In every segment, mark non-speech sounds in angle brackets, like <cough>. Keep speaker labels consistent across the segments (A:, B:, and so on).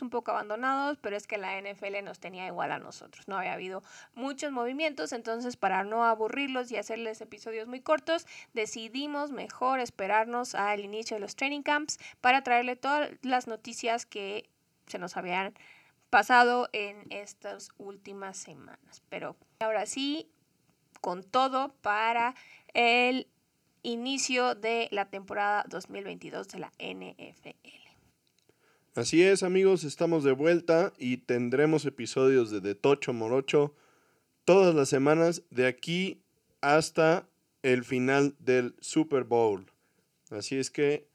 A: Un poco abandonados, pero es que la NFL nos tenía igual a nosotros. No había habido muchos movimientos, entonces para no aburrirlos y hacerles episodios muy cortos, decidimos mejor esperarnos al inicio de los training camps para traerle todas las noticias que se nos habían pasado en estas últimas semanas. Pero ahora sí, con todo para el inicio de la temporada 2022 de la NFL.
B: Así es, amigos, estamos de vuelta y tendremos episodios de De Tocho Morocho todas las semanas de aquí hasta el final del Super Bowl. Así es que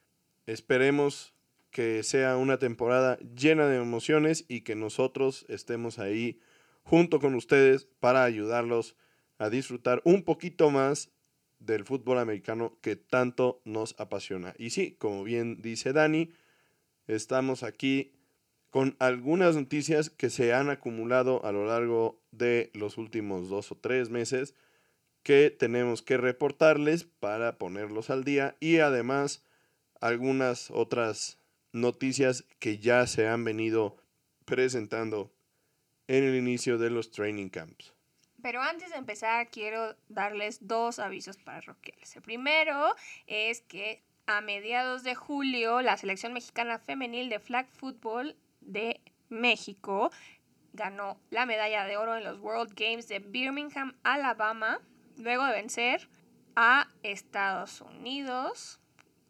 B: esperemos que sea una temporada llena de emociones y que nosotros estemos ahí junto con ustedes para ayudarlos a disfrutar un poquito más del fútbol americano que tanto nos apasiona. Y sí, como bien dice Dani, estamos aquí con algunas noticias que se han acumulado a lo largo de los últimos dos o tres meses que tenemos que reportarles para ponerlos al día y además algunas otras noticias que ya se han venido presentando en el inicio de los training camps.
A: Pero antes de empezar, quiero darles dos avisos parroquiales. El primero es que a mediados de julio, la selección mexicana femenil de flag football de México ganó la medalla de oro en los World Games de Birmingham, Alabama, luego de vencer a Estados Unidos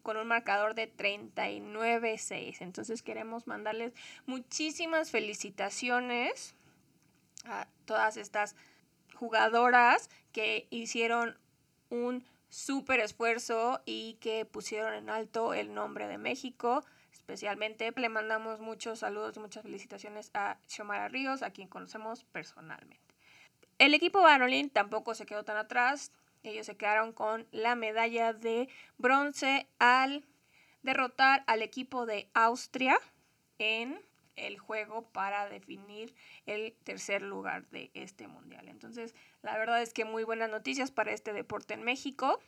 A: con un marcador de 39-6. Entonces queremos mandarles muchísimas felicitaciones a todas estas jugadoras que hicieron un súper esfuerzo y que pusieron en alto el nombre de México. Especialmente le mandamos muchos saludos y muchas felicitaciones a Xiomara Ríos, a quien conocemos personalmente. El equipo Barolín tampoco se quedó tan atrás. Ellos se quedaron con la medalla de bronce al derrotar al equipo de Austria en el juego para definir el tercer lugar de este mundial. Entonces, la verdad es que muy buenas noticias para este deporte en México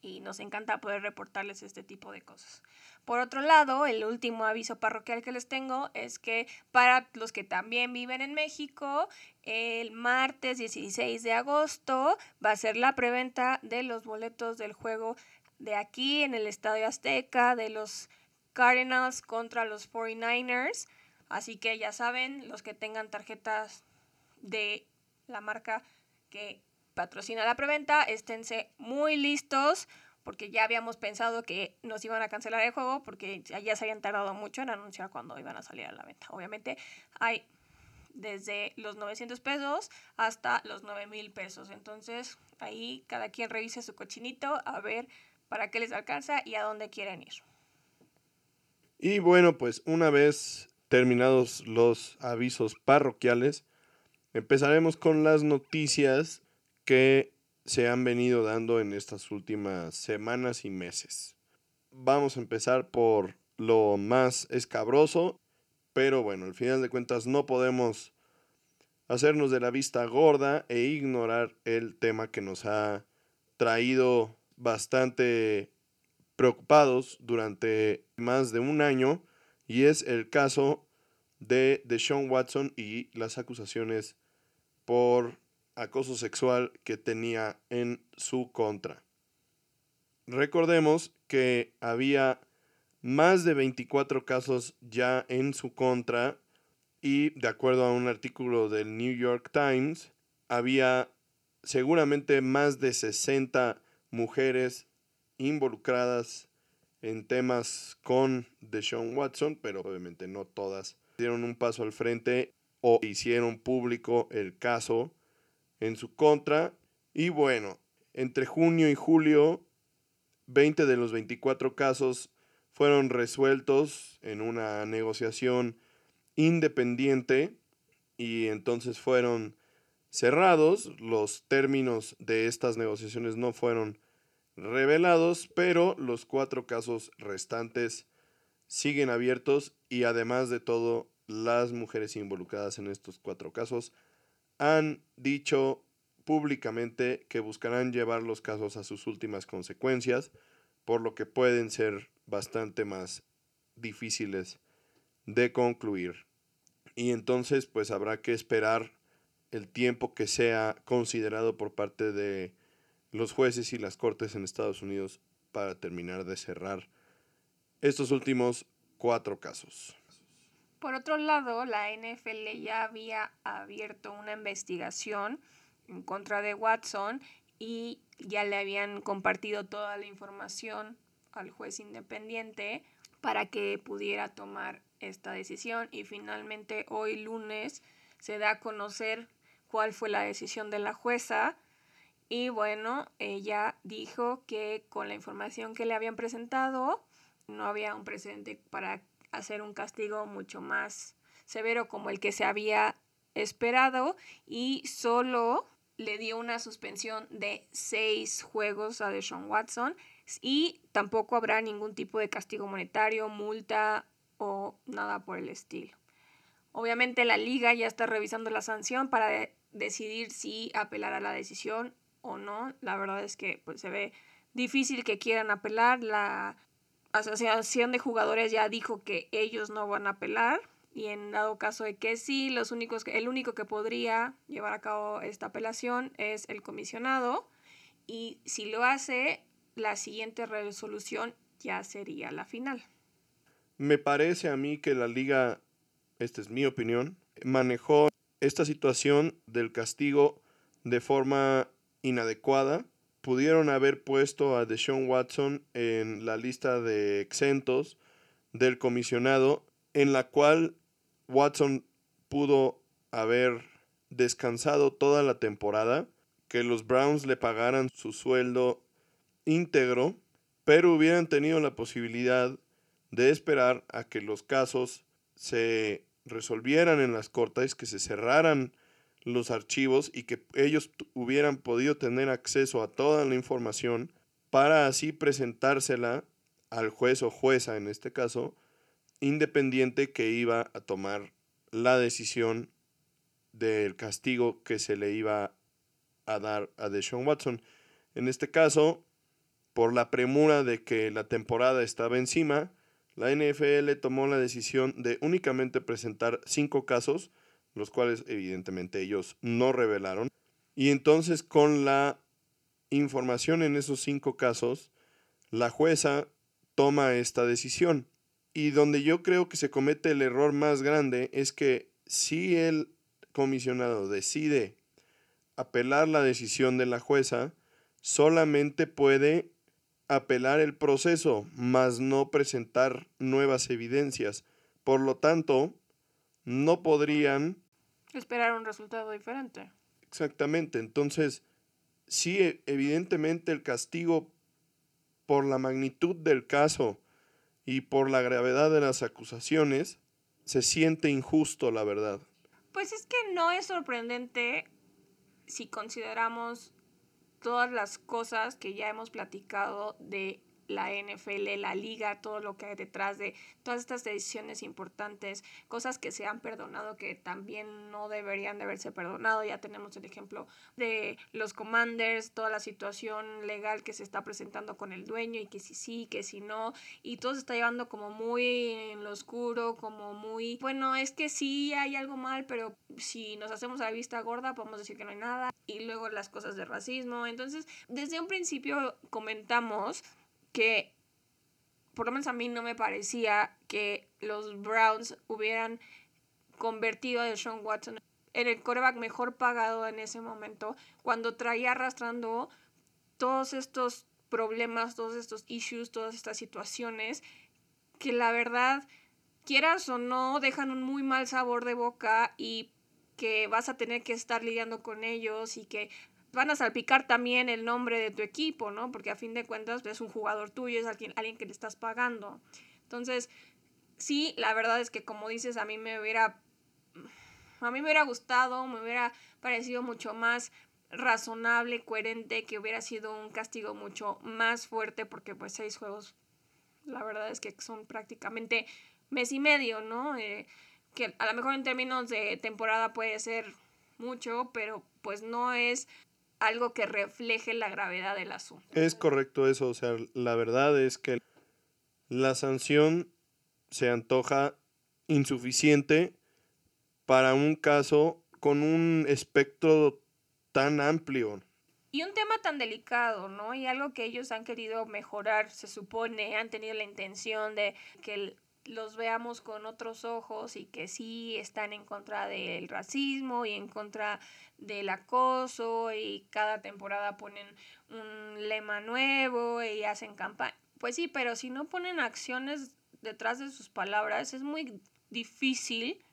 A: y nos encanta poder reportarles este tipo de cosas. Por otro lado, el último aviso parroquial que les tengo es que para los que también viven en México, el martes 16 de agosto va a ser la preventa de los boletos del juego de aquí en el Estadio Azteca, de los Cardinals contra los 49ers. Así que ya saben, los que tengan tarjetas de la marca que patrocina la preventa, esténse muy listos porque ya habíamos pensado que nos iban a cancelar el juego porque ya se habían tardado mucho en anunciar cuándo iban a salir a la venta. Obviamente hay desde los 900 pesos hasta los 9 mil pesos. Entonces ahí cada quien revise su cochinito a ver para qué les alcanza y a dónde quieren ir.
B: Y bueno, pues una vez terminados los avisos parroquiales, empezaremos con las noticias que se han venido dando en estas últimas semanas y meses. Vamos a empezar por lo más escabroso, pero bueno, al final de cuentas no podemos hacernos de la vista gorda e ignorar el tema que nos ha traído bastante preocupados durante más de un año y es el caso de Deshaun Watson y las acusaciones por acoso sexual que tenía en su contra. Recordemos que había más de 24 casos ya en su contra y de acuerdo a un artículo del New York Times, había seguramente más de 60 mujeres involucradas en temas con Deshaun Watson, pero obviamente no todas dieron un paso al frente o hicieron público el caso en su contra. Y bueno, entre junio y julio, 20 de los 24 casos fueron resueltos en una negociación independiente y entonces fueron cerrados. Los términos de estas negociaciones no fueron revelados, pero los cuatro casos restantes siguen abiertos y además de todo, las mujeres involucradas en estos cuatro casos han dicho públicamente que buscarán llevar los casos a sus últimas consecuencias, por lo que pueden ser bastante más difíciles de concluir. Y entonces pues habrá que esperar el tiempo que sea considerado por parte de los jueces y las cortes en Estados Unidos para terminar de cerrar estos últimos cuatro casos.
A: Por otro lado, la NFL ya había abierto una investigación en contra de Watson y ya le habían compartido toda la información al juez independiente para que pudiera tomar esta decisión y finalmente hoy lunes se da a conocer cuál fue la decisión de la jueza y bueno, ella dijo que con la información que le habían presentado no había un precedente para hacer un castigo mucho más severo como el que se había esperado y solo le dio una suspensión de seis juegos a Deshaun Watson y tampoco habrá ningún tipo de castigo monetario, multa o nada por el estilo. Obviamente la liga ya está revisando la sanción para decidir si apelar a la decisión o no. La verdad es que pues, se ve difícil que quieran apelar. La asociación de jugadores ya dijo que ellos no van a apelar y en dado caso de que sí, los únicos el único que podría llevar a cabo esta apelación es el comisionado y si lo hace, la siguiente resolución ya sería la final.
B: Me parece a mí que la liga, esta es mi opinión, manejó esta situación del castigo de forma inadecuada. Pudieron haber puesto a Deshaun Watson en la lista de exentos del comisionado, en la cual Watson pudo haber descansado toda la temporada, que los Browns le pagaran su sueldo íntegro, pero hubieran tenido la posibilidad de esperar a que los casos se resolvieran en las cortes, que se cerraran los archivos y que ellos hubieran podido tener acceso a toda la información para así presentársela al juez o jueza en este caso, independiente que iba a tomar la decisión del castigo que se le iba a dar a Deshaun Watson. En este caso, por la premura de que la temporada estaba encima, la NFL tomó la decisión de únicamente presentar cinco casos, los cuales evidentemente ellos no revelaron. Y entonces con la información en esos cinco casos, la jueza toma esta decisión. Y donde yo creo que se comete el error más grande es que si el comisionado decide apelar la decisión de la jueza, solamente puede apelar el proceso, mas no presentar nuevas evidencias. Por lo tanto, no podrían...
A: Esperar un resultado diferente.
B: Exactamente. Entonces, sí, e, evidentemente el castigo por la magnitud del caso y por la gravedad de las acusaciones, se siente injusto, la verdad.
A: Pues es que no es sorprendente si consideramos todas las cosas que ya hemos platicado de la NFL, la liga, todo lo que hay detrás de todas estas decisiones importantes, cosas que se han perdonado que también no deberían de haberse perdonado. Ya tenemos el ejemplo de los commanders, toda la situación legal que se está presentando con el dueño y que si sí, que si no, y todo se está llevando como muy en lo oscuro, como muy, bueno, es que sí hay algo mal, pero si nos hacemos a la vista gorda podemos decir que no hay nada. Y luego las cosas de racismo. Entonces, desde un principio comentamos que por lo menos a mí no me parecía que los Browns hubieran convertido a Sean Watson en el coreback mejor pagado en ese momento, cuando traía arrastrando todos estos problemas, todos estos issues, todas estas situaciones, que la verdad, quieras o no, dejan un muy mal sabor de boca y que vas a tener que estar lidiando con ellos y que van a salpicar también el nombre de tu equipo, ¿no? Porque a fin de cuentas es un jugador tuyo, es alguien, alguien que le estás pagando. Entonces, sí, la verdad es que como dices, a mí me hubiera, a mí me hubiera gustado, me hubiera parecido mucho más razonable, coherente, que hubiera sido un castigo mucho más fuerte, porque pues seis juegos, la verdad es que son prácticamente mes y medio, ¿no? Eh, que a lo mejor en términos de temporada puede ser mucho, pero pues no es algo que refleje la gravedad del asunto.
B: Es correcto eso, o sea, la verdad es que la sanción se antoja insuficiente para un caso con un espectro tan amplio.
A: Y un tema tan delicado, ¿no? Y algo que ellos han querido mejorar, se supone, han tenido la intención de que los veamos con otros ojos y que sí están en contra del racismo y en contra del acoso y cada temporada ponen un lema nuevo y hacen campaña. Pues sí, pero si no ponen acciones detrás de sus palabras, es muy difícil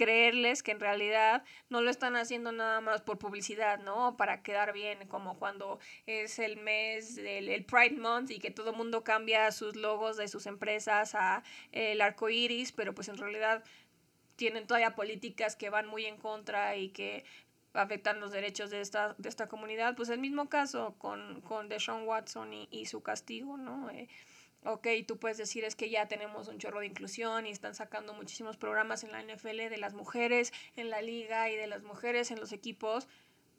A: creerles que en realidad no lo están haciendo nada más por publicidad, ¿no? Para quedar bien, como cuando es el mes del el Pride Month y que todo el mundo cambia sus logos de sus empresas a el arco iris, pero pues en realidad tienen todavía políticas que van muy en contra y que afectan los derechos de esta, de esta comunidad. Pues el mismo caso con, con Deshaun Watson y, y su castigo, ¿no? Eh, ok, tú puedes decir es que ya tenemos un chorro de inclusión y están sacando muchísimos programas en la NFL de las mujeres en la liga y de las mujeres en los equipos,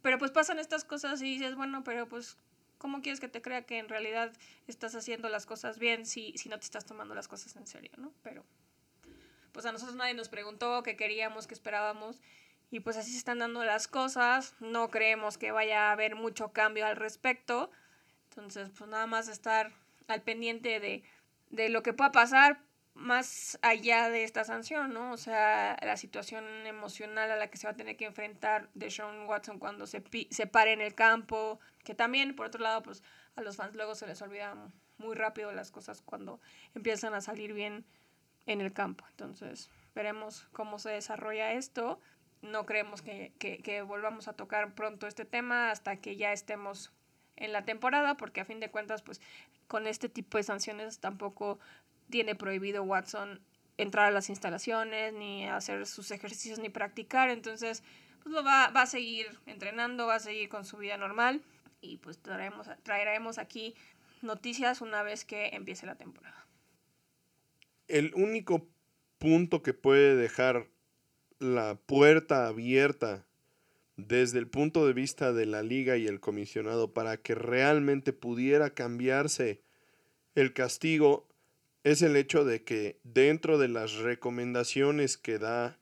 A: pero pues pasan estas cosas y dices, bueno, pero pues, ¿cómo quieres que te crea que en realidad estás haciendo las cosas bien si, si no te estás tomando las cosas en serio, ¿no? Pero, pues a nosotros nadie nos preguntó qué queríamos, qué esperábamos. Y pues así se están dando las cosas. No creemos que vaya a haber mucho cambio al respecto. Entonces, pues nada más estar al pendiente de, de lo que pueda pasar más allá de esta sanción, ¿no? O sea, la situación emocional a la que se va a tener que enfrentar de Sean Watson cuando se, se pare en el campo, que también, por otro lado, pues a los fans luego se les olvidan muy rápido las cosas cuando empiezan a salir bien en el campo. Entonces, veremos cómo se desarrolla esto. No creemos que, que, que volvamos a tocar pronto este tema hasta que ya estemos en la temporada, porque a fin de cuentas, pues con este tipo de sanciones tampoco tiene prohibido Watson entrar a las instalaciones, ni hacer sus ejercicios, ni practicar. Entonces, pues lo va, va a seguir entrenando, va a seguir con su vida normal y pues traeremos, traeremos aquí noticias una vez que empiece la temporada.
B: El único punto que puede dejar la puerta abierta desde el punto de vista de la liga y el comisionado para que realmente pudiera cambiarse el castigo es el hecho de que dentro de las recomendaciones que da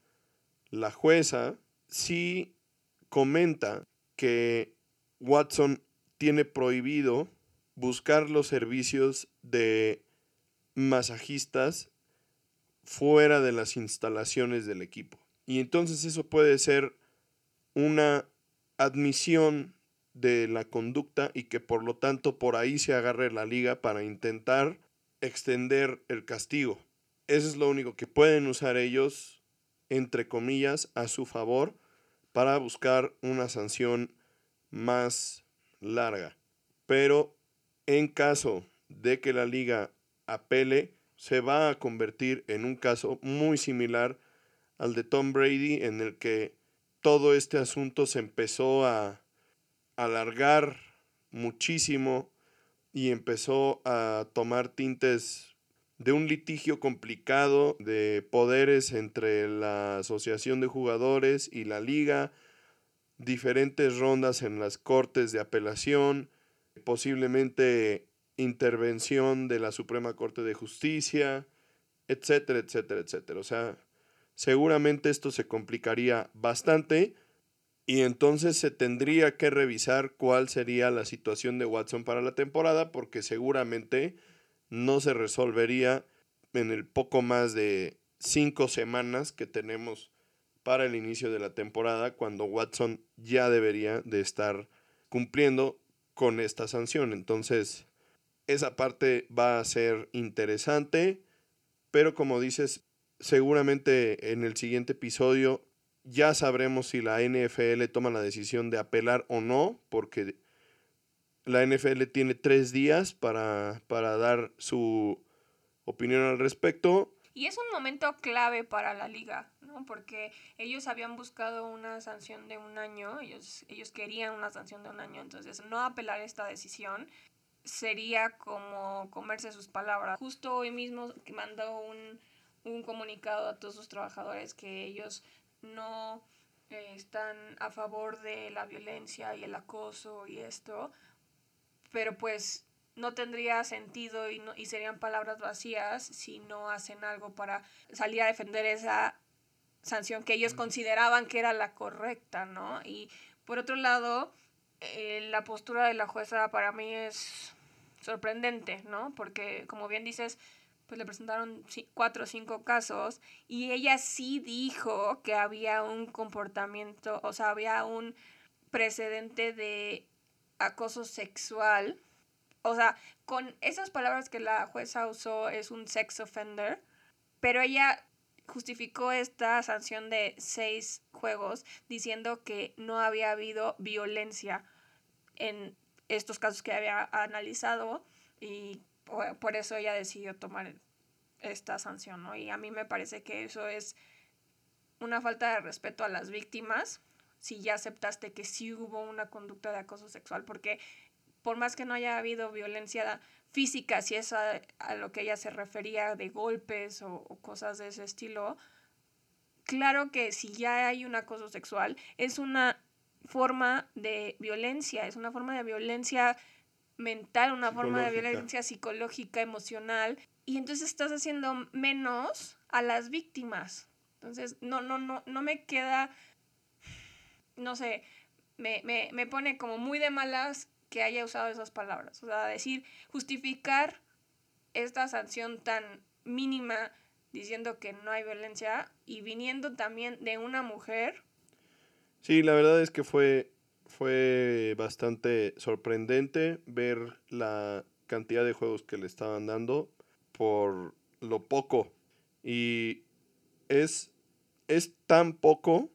B: la jueza, sí comenta que Watson tiene prohibido buscar los servicios de masajistas fuera de las instalaciones del equipo. Y entonces eso puede ser una admisión de la conducta y que por lo tanto por ahí se agarre la liga para intentar extender el castigo. Eso es lo único que pueden usar ellos, entre comillas, a su favor para buscar una sanción más larga. Pero en caso de que la liga apele, se va a convertir en un caso muy similar al de Tom Brady, en el que todo este asunto se empezó a alargar muchísimo y empezó a tomar tintes de un litigio complicado de poderes entre la asociación de jugadores y la liga, diferentes rondas en las cortes de apelación, posiblemente intervención de la Suprema Corte de Justicia, etcétera, etcétera, etcétera. O sea, seguramente esto se complicaría bastante y entonces se tendría que revisar cuál sería la situación de Watson para la temporada porque seguramente no se resolvería en el poco más de cinco semanas que tenemos para el inicio de la temporada cuando Watson ya debería de estar cumpliendo con esta sanción. Entonces, esa parte va a ser interesante, pero como dices, seguramente en el siguiente episodio ya sabremos si la NFL toma la decisión de apelar o no, porque la NFL tiene tres días para, para dar su opinión al respecto.
A: Y es un momento clave para la liga, ¿no? Porque ellos habían buscado una sanción de un año, ellos, ellos querían una sanción de un año, entonces no apelar esta decisión sería como comerse sus palabras. Justo hoy mismo mandó un, un comunicado a todos sus trabajadores que ellos no eh, están a favor de la violencia y el acoso y esto, pero pues no tendría sentido y, no, y serían palabras vacías si no hacen algo para salir a defender esa sanción que ellos consideraban que era la correcta, ¿no? Y por otro lado, eh, la postura de la jueza para mí es sorprendente, ¿no? Porque como bien dices, pues le presentaron cuatro o cinco casos y ella sí dijo que había un comportamiento, o sea, había un precedente de acoso sexual. O sea, con esas palabras que la jueza usó es un sex offender, pero ella justificó esta sanción de seis juegos diciendo que no había habido violencia en estos casos que había analizado y por eso ella decidió tomar esta sanción, ¿no? Y a mí me parece que eso es una falta de respeto a las víctimas si ya aceptaste que sí hubo una conducta de acoso sexual, porque por más que no haya habido violencia física, si es a, lo que ella se refería de golpes o, cosas de ese estilo, claro que si ya hay un acoso sexual, es una forma de violencia, es una forma de violencia mental, una forma de violencia psicológica, emocional, y entonces estás haciendo menos a las víctimas. Entonces, no, no, no, no me queda, no sé, me, me, me pone como muy de malas que haya usado esas palabras. O sea, decir, justificar esta sanción tan mínima diciendo que no hay violencia y viniendo también de una mujer.
B: Sí, la verdad es que fue, fue bastante sorprendente ver la cantidad de juegos que le estaban dando por lo poco. Y es, es tan poco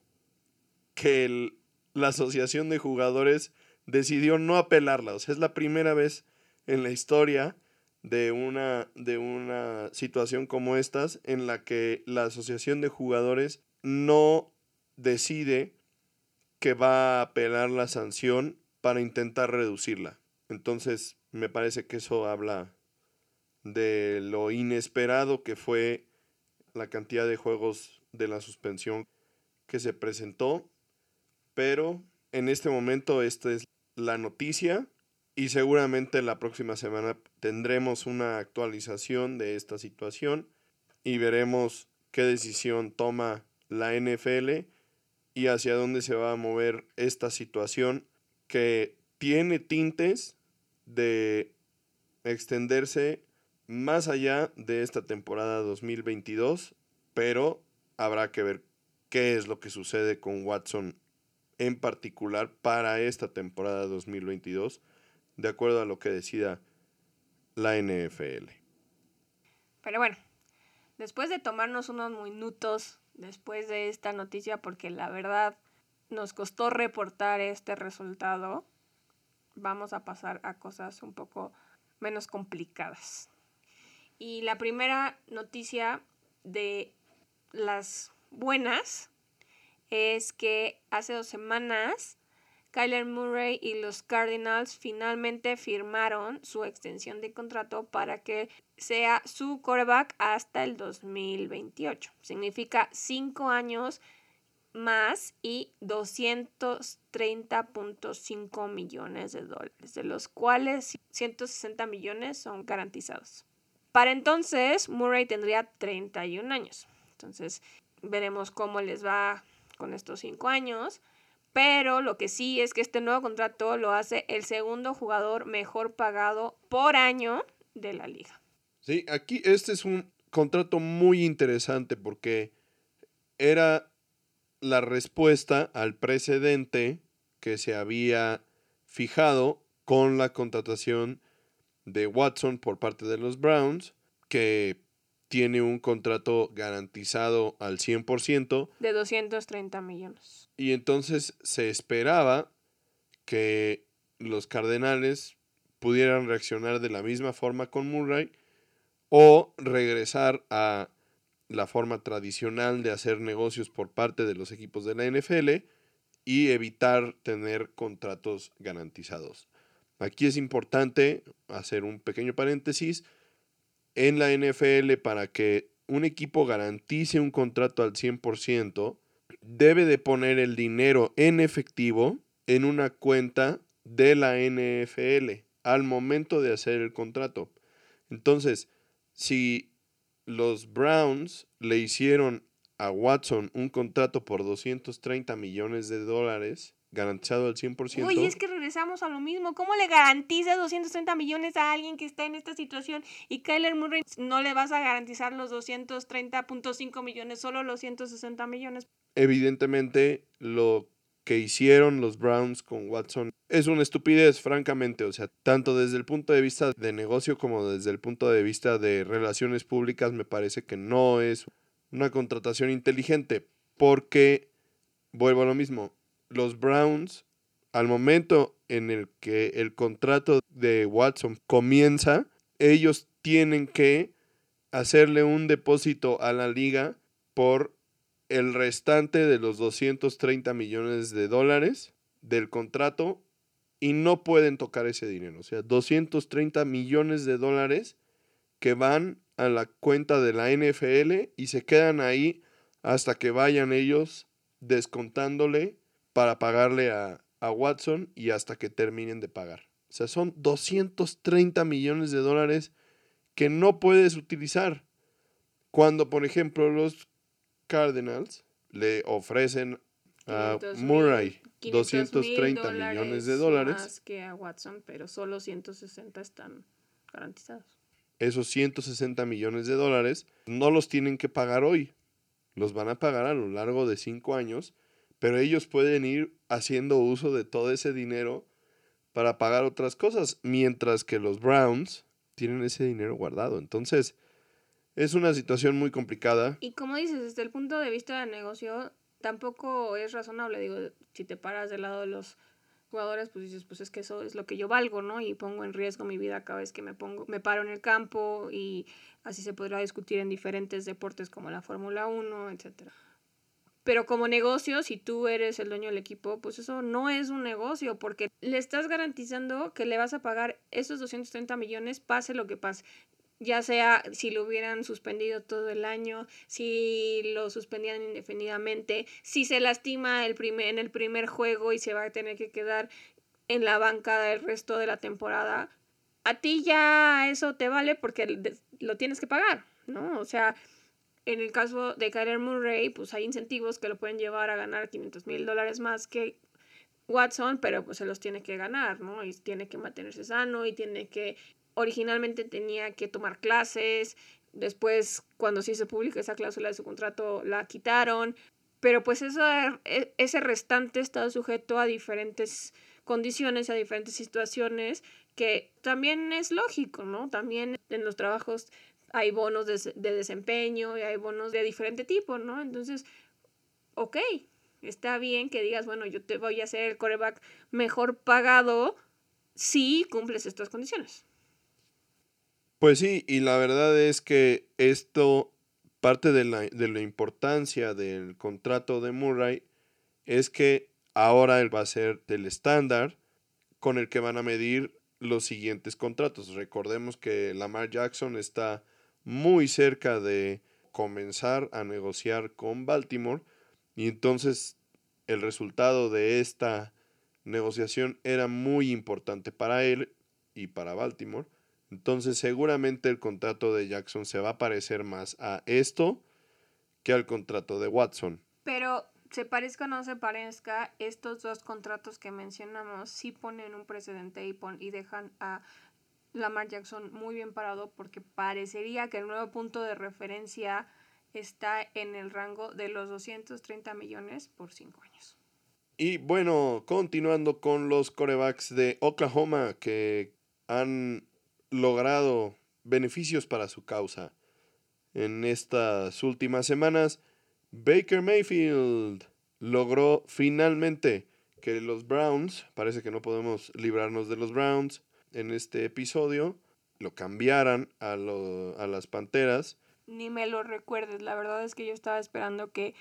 B: que la asociación de jugadores decidió no apelarla. O sea, es la primera vez en la historia de una, de una situación como estas en la que la asociación de jugadores no decide que va a apelar la sanción para intentar reducirla. Entonces, me parece que eso habla de lo inesperado que fue la cantidad de juegos de la suspensión que se presentó, pero en este momento esta es la noticia y seguramente la próxima semana tendremos una actualización de esta situación y veremos qué decisión toma la NFL y hacia dónde se va a mover esta situación que tiene tintes de extenderse más allá de esta temporada 2022, pero habrá que ver qué es lo que sucede con Watson en particular para esta temporada 2022, de acuerdo a lo que decida la NFL.
A: Pero bueno, después de tomarnos unos minutos después de esta noticia, porque la verdad nos costó reportar este resultado, vamos a pasar a cosas un poco menos complicadas. Y la primera noticia de las buenas es que hace dos semanas Kyler Murray y los Cardinals finalmente firmaron su extensión de contrato para que sea su quarterback hasta el 2028. Significa cinco años más y 230.5 millones de dólares, de los cuales 160 millones son garantizados. Para entonces, Murray tendría 31 años. Entonces, veremos cómo les va con estos cinco años. Pero lo que sí es que este nuevo contrato lo hace el segundo jugador mejor pagado por año de la liga.
B: Sí, aquí este es un contrato muy interesante porque era la respuesta al precedente que se había fijado con la contratación de Watson por parte de los Browns, que tiene un contrato garantizado al 100%.
A: De 230 millones.
B: Y entonces se esperaba que los Cardenales pudieran reaccionar de la misma forma con Murray o regresar a la forma tradicional de hacer negocios por parte de los equipos de la NFL y evitar tener contratos garantizados. Aquí es importante hacer un pequeño paréntesis en la NFL para que un equipo garantice un contrato al 100%, debe de poner el dinero en efectivo en una cuenta de la NFL. al momento de hacer el contrato. Entonces, si los Browns le hicieron a Watson un contrato por 230 millones de dólares, garantizado al 100%.
A: Oye, es que regresamos a lo mismo. ¿Cómo le garantizas 230 millones a alguien que está en esta situación y Kyler Murray no le vas a garantizar los 230.5 millones, solo los 160 millones?
B: Evidentemente, lo que hicieron los Browns con Watson es una estupidez, francamente. O sea, tanto desde el punto de vista de negocio como desde el punto de vista de relaciones públicas, me parece que no es una contratación inteligente. Porque, vuelvo a lo mismo, los Browns, al momento en el que el contrato de Watson comienza, ellos tienen que hacerle un depósito a la liga por el restante de los 230 millones de dólares del contrato y no pueden tocar ese dinero. O sea, 230 millones de dólares que van a la cuenta de la NFL y se quedan ahí hasta que vayan ellos descontándole para pagarle a, a Watson y hasta que terminen de pagar. O sea, son 230 millones de dólares que no puedes utilizar. Cuando, por ejemplo, los Cardinals le ofrecen a Murray 230 millones de dólares.
A: Más que a Watson, pero solo 160 están garantizados.
B: Esos 160 millones de dólares no los tienen que pagar hoy. Los van a pagar a lo largo de cinco años, pero ellos pueden ir haciendo uso de todo ese dinero para pagar otras cosas, mientras que los Browns tienen ese dinero guardado. Entonces, es una situación muy complicada.
A: Y como dices, desde el punto de vista del negocio, tampoco es razonable. Digo, si te paras del lado de los jugadores, pues dices, pues es que eso es lo que yo valgo, ¿no? Y pongo en riesgo mi vida cada vez que me pongo, me paro en el campo y así se podrá discutir en diferentes deportes como la Fórmula 1, etcétera. Pero como negocio, si tú eres el dueño del equipo, pues eso no es un negocio, porque le estás garantizando que le vas a pagar esos 230 millones, pase lo que pase ya sea si lo hubieran suspendido todo el año, si lo suspendían indefinidamente, si se lastima el primer, en el primer juego y se va a tener que quedar en la banca el resto de la temporada, a ti ya eso te vale porque lo tienes que pagar, ¿no? O sea, en el caso de Kyler Murray, pues hay incentivos que lo pueden llevar a ganar 500 mil dólares más que Watson, pero pues se los tiene que ganar, ¿no? Y tiene que mantenerse sano y tiene que originalmente tenía que tomar clases, después cuando se publicó esa cláusula de su contrato la quitaron, pero pues eso, e, ese restante está sujeto a diferentes condiciones, a diferentes situaciones, que también es lógico, ¿no? También en los trabajos hay bonos de, de desempeño y hay bonos de diferente tipo, ¿no? Entonces, ok, está bien que digas, bueno, yo te voy a hacer el coreback mejor pagado si cumples estas condiciones.
B: Pues sí, y la verdad es que esto, parte de la, de la importancia del contrato de Murray, es que ahora él va a ser el estándar con el que van a medir los siguientes contratos. Recordemos que Lamar Jackson está muy cerca de comenzar a negociar con Baltimore y entonces el resultado de esta negociación era muy importante para él y para Baltimore entonces seguramente el contrato de Jackson se va a parecer más a esto que al contrato de Watson.
A: Pero se parezca o no se parezca, estos dos contratos que mencionamos sí ponen un precedente y, y dejan a Lamar Jackson muy bien parado porque parecería que el nuevo punto de referencia está en el rango de los 230 millones por 5 años.
B: Y bueno, continuando con los corebacks de Oklahoma que han logrado beneficios para su causa. En estas últimas semanas, Baker Mayfield logró finalmente que los Browns, parece que no podemos librarnos de los Browns en este episodio, lo cambiaran a, a las Panteras.
A: Ni me lo recuerdes, la verdad es que yo estaba esperando que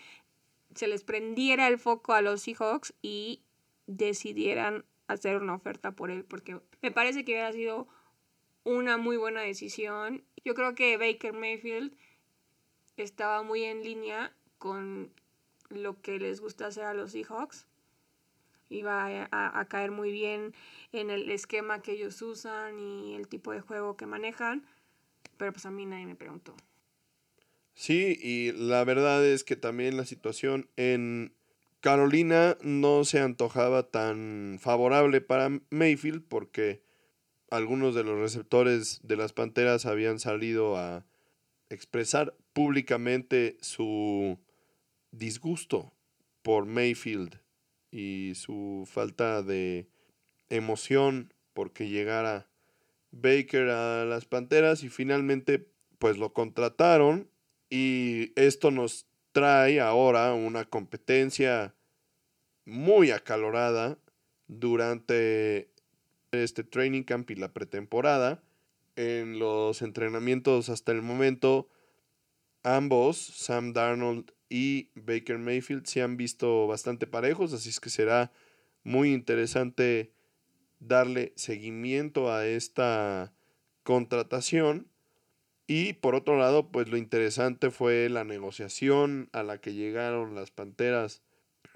A: se les prendiera el foco a los Seahawks y decidieran hacer una oferta por él, porque me parece que hubiera sido una muy buena decisión. Yo creo que Baker Mayfield estaba muy en línea con lo que les gusta hacer a los Seahawks. Iba a, caer muy bien en el esquema que ellos usan y el tipo de juego que manejan, pero pues a mí nadie me preguntó.
B: Sí, y la verdad es que también la situación en Carolina no se antojaba tan favorable para Mayfield porque algunos de los receptores de las Panteras habían salido a expresar públicamente su disgusto por Mayfield y su falta de emoción porque llegara Baker a las Panteras y finalmente pues lo contrataron y esto nos trae ahora una competencia muy acalorada durante este training camp y la pretemporada. En los entrenamientos hasta el momento, ambos, Sam Darnold y Baker Mayfield, se han visto bastante parejos, así es que será muy interesante darle seguimiento a esta contratación. Y por otro lado, pues lo interesante fue la negociación a la que llegaron las Panteras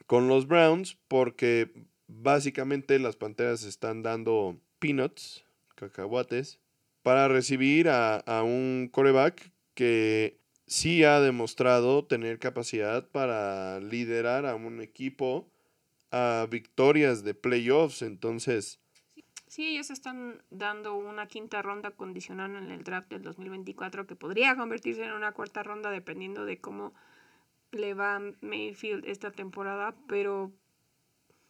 B: con los Browns, porque básicamente las Panteras están dando peanuts, cacahuates, para recibir a, a un coreback que sí ha demostrado tener capacidad para liderar a un equipo a victorias de playoffs. Entonces,
A: Sí, ellos están dando una quinta ronda condicional en el draft del 2024 que podría convertirse en una cuarta ronda dependiendo de cómo le va Mayfield esta temporada, pero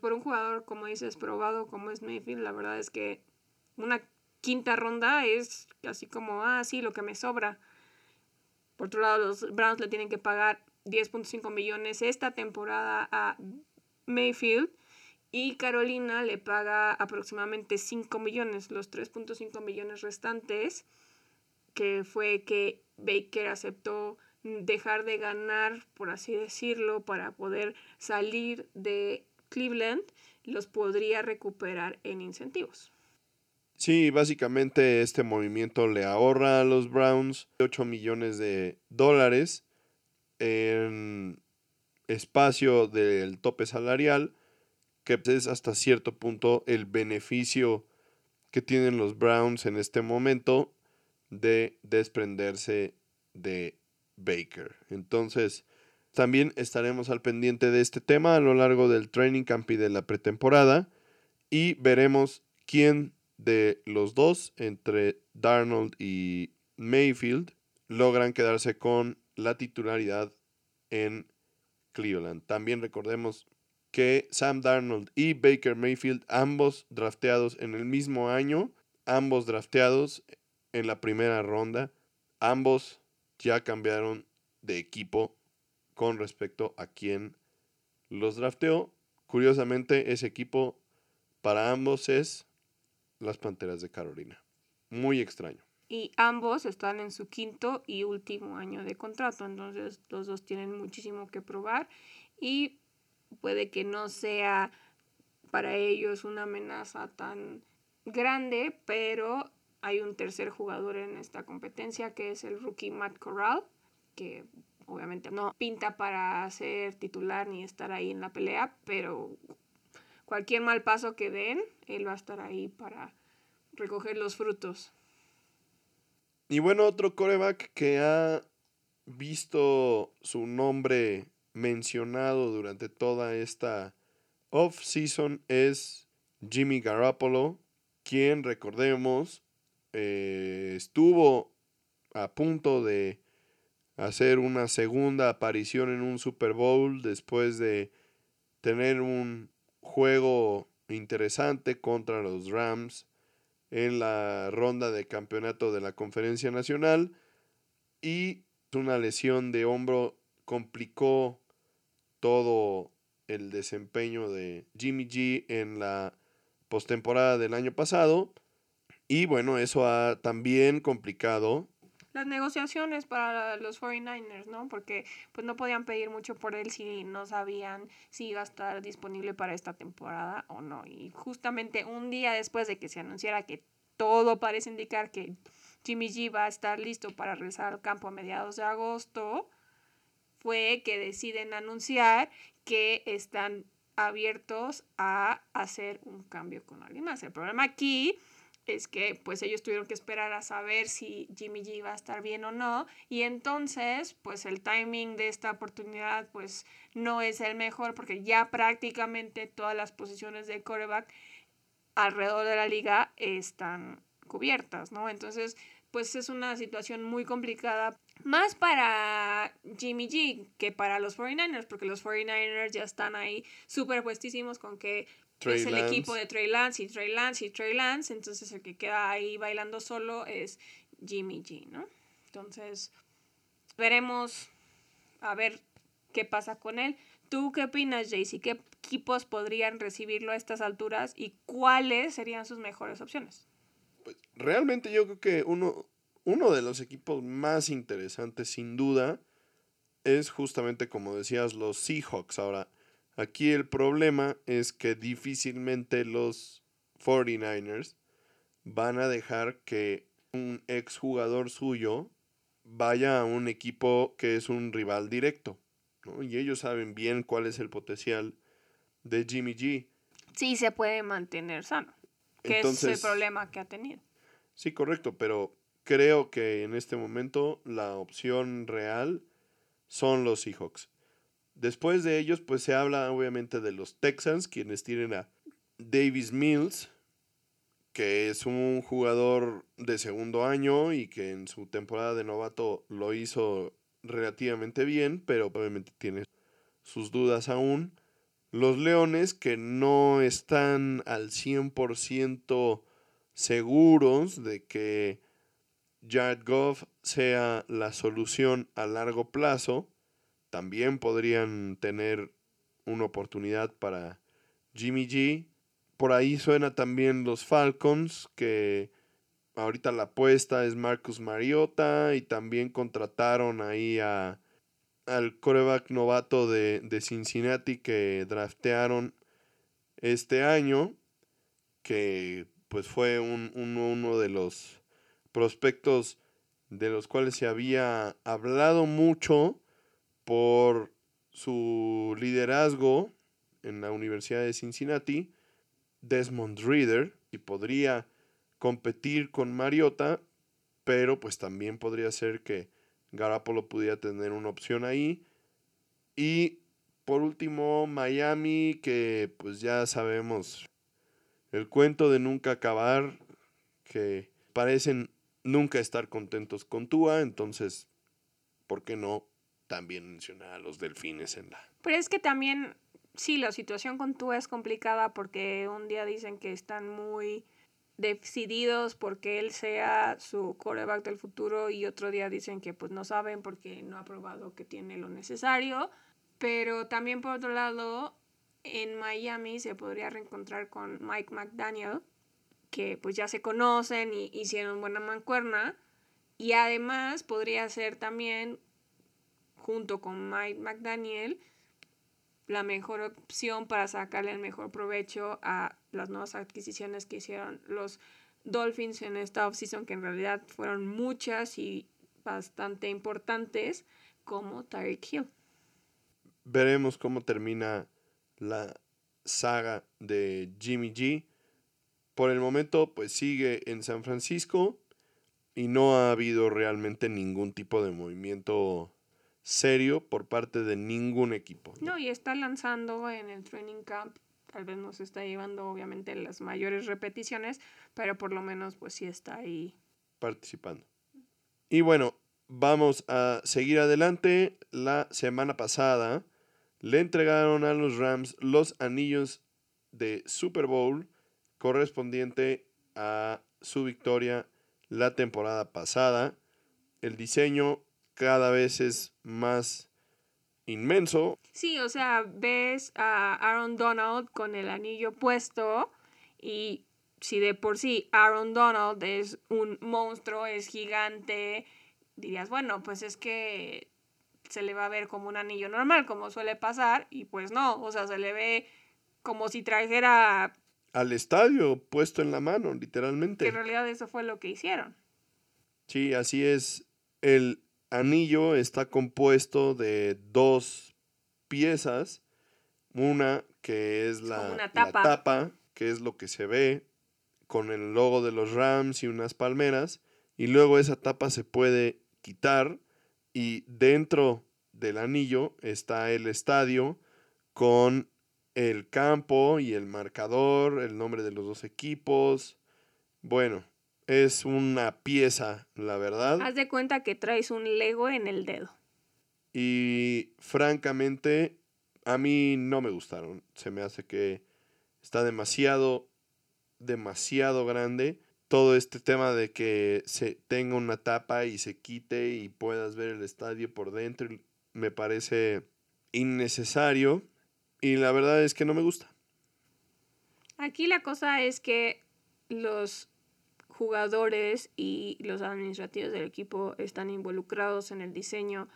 A: por un jugador, como dices, probado como es Mayfield, la verdad es que una quinta ronda es así como, ah, sí, lo que me sobra. Por otro lado, los Browns le tienen que pagar 10.5 millones esta temporada a Mayfield y Carolina le paga aproximadamente 5 millones, los 3.5 millones restantes, que fue que Baker aceptó dejar de ganar, por así decirlo, para poder salir de Cleveland, los podría recuperar en incentivos.
B: Sí, básicamente este movimiento le ahorra a los Browns 8 millones de dólares en espacio del tope salarial que es hasta cierto punto el beneficio que tienen los Browns en este momento de desprenderse de Baker. Entonces, también estaremos al pendiente de este tema a lo largo del training camp y de la pretemporada y veremos quién de los dos, entre Darnold y Mayfield, logran quedarse con la titularidad en Cleveland. También recordemos que Sam Darnold y Baker Mayfield, ambos drafteados en el mismo año, ambos drafteados en la primera ronda, ambos ya cambiaron de equipo con respecto a quien los drafteó. Curiosamente, ese equipo para ambos es las Panteras de Carolina. Muy extraño.
A: Y ambos están en su quinto y último año de contrato, entonces los dos tienen muchísimo que probar y puede que no sea para ellos una amenaza tan grande, pero hay un tercer jugador en esta competencia que es el rookie Matt Corral, que obviamente no pinta para ser titular ni estar ahí en la pelea, pero cualquier mal paso que den, él va a estar ahí para recoger los frutos.
B: Y bueno, otro coreback que ha visto su nombre mencionado durante toda esta off-season es Jimmy Garoppolo, quien, recordemos, eh, estuvo a punto de hacer una segunda aparición en un Super Bowl después de tener un juego interesante contra los Rams en la ronda de campeonato de la Conferencia Nacional y una lesión de hombro complicó todo el desempeño de Jimmy G en la postemporada del año pasado. Y bueno, eso ha también complicado
A: las negociaciones para los 49ers, ¿no? Porque pues no podían pedir mucho por él si no sabían si iba a estar disponible para esta temporada o no. Y justamente un día después de que se anunciara que todo parece indicar que Jimmy G va a estar listo para regresar al campo a mediados de agosto, fue que deciden anunciar que están abiertos a hacer un cambio con alguien más. El problema aquí es que pues ellos tuvieron que esperar a saber si Jimmy G iba a estar bien o no y entonces pues el timing de esta oportunidad pues no es el mejor porque ya prácticamente todas las posiciones de coreback alrededor de la liga están cubiertas, ¿no? Entonces pues es una situación muy complicada, más para Jimmy G que para los 49ers, porque los 49ers ya están ahí súper puestísimos con que es el equipo de Trey Lance y Trey Lance y Trey Lance, entonces el que queda ahí bailando solo es Jimmy G, ¿no? Entonces, veremos a ver qué pasa con él. ¿Tú qué opinas, Jaycee? ¿Qué equipos podrían recibirlo a estas alturas y cuáles serían sus mejores opciones?
B: Pues realmente yo creo que uno, uno de los equipos más interesantes, sin duda, es justamente como decías, los Seahawks. Ahora, Aquí el problema es que difícilmente los 49ers van a dejar que un exjugador suyo vaya a un equipo que es un rival directo. Y ellos saben bien cuál es el potencial de Jimmy G.
A: Sí, se puede mantener sano. Que es el problema que ha tenido.
B: Sí, correcto, pero creo que en este momento la opción real son los Seahawks. Después de ellos, pues se habla obviamente de los Texans, quienes tienen a Davis Mills, que es un jugador de segundo año y que en su temporada de novato lo hizo relativamente bien, pero obviamente tiene sus dudas aún. Los Leones, que no están al 100% seguros de que Jared Goff sea la solución a largo plazo también podrían tener una oportunidad para Jimmy G. Por ahí suena también los Falcons, que ahorita la apuesta es Marcus Mariota y también contrataron ahí a, al coreback novato de, Cincinnati que draftearon este año, que pues fue un, uno de los prospectos de los cuales se había hablado mucho por su liderazgo en la Universidad de Cincinnati, Desmond Reader, y podría competir con Mariota, pero pues también podría ser que Garapolo pudiera tener una opción ahí. Y por último, Miami, que pues ya sabemos el cuento de nunca acabar, que parecen nunca estar contentos con Tua, entonces, ¿por qué no también menciona a los delfines en la...
A: Pero es que también, sí, la situación con tú es complicada porque un día dicen que están muy decididos porque él sea su coreback del futuro y otro día dicen que pues no saben porque no ha probado que tiene lo necesario. Pero también por otro lado, en Miami se podría reencontrar con Mike McDaniel, que pues ya se conocen y hicieron buena mancuerna. Y además podría ser también junto con Mike McDaniel la mejor opción para sacarle el mejor provecho a las nuevas adquisiciones que hicieron los Dolphins en esta offseason, que en realidad fueron muchas y bastante importantes, como Tyreek Hill.
B: Veremos cómo termina la saga de Jimmy G. Por el momento, pues sigue en San Francisco y no ha habido realmente ningún tipo de movimiento serio por parte de ningún equipo.
A: No, y está lanzando en el training camp, tal vez no se está llevando obviamente las mayores repeticiones, pero por lo menos pues sí está ahí
B: participando. Y bueno, vamos a seguir adelante. La semana pasada le entregaron a los Rams los anillos de Super Bowl correspondiente a su victoria la temporada pasada. El diseño cada vez es más inmenso.
A: Sí, o sea, ves a Aaron Donald con el anillo puesto y si de por sí Aaron Donald es un monstruo, es gigante, dirías, bueno, pues es que se le va a ver como un anillo normal, como suele pasar, y pues no, o sea, se le ve como si trajera...
B: Al estadio puesto en la mano, literalmente.
A: Que en realidad eso fue lo que hicieron.
B: Sí, así es. El anillo está compuesto de dos piezas Una que es, la,
A: una
B: la
A: tapa.
B: tapa, que es lo que se ve con el logo de los Rams y unas palmeras. Y luego esa tapa se puede quitar y dentro del anillo está el estadio con el campo y el marcador, el nombre de los dos equipos. Bueno, es una pieza, la verdad.
A: Haz de cuenta que traes un Lego en el dedo.
B: Y francamente, a mí no me gustaron. Se me hace que está demasiado, demasiado grande. Todo este tema de que se tenga una tapa y se quite y puedas ver el estadio por dentro, me parece innecesario. Y la verdad es que no me gusta.
A: Aquí la cosa es que los jugadores y los administrativos del equipo están involucrados en el diseño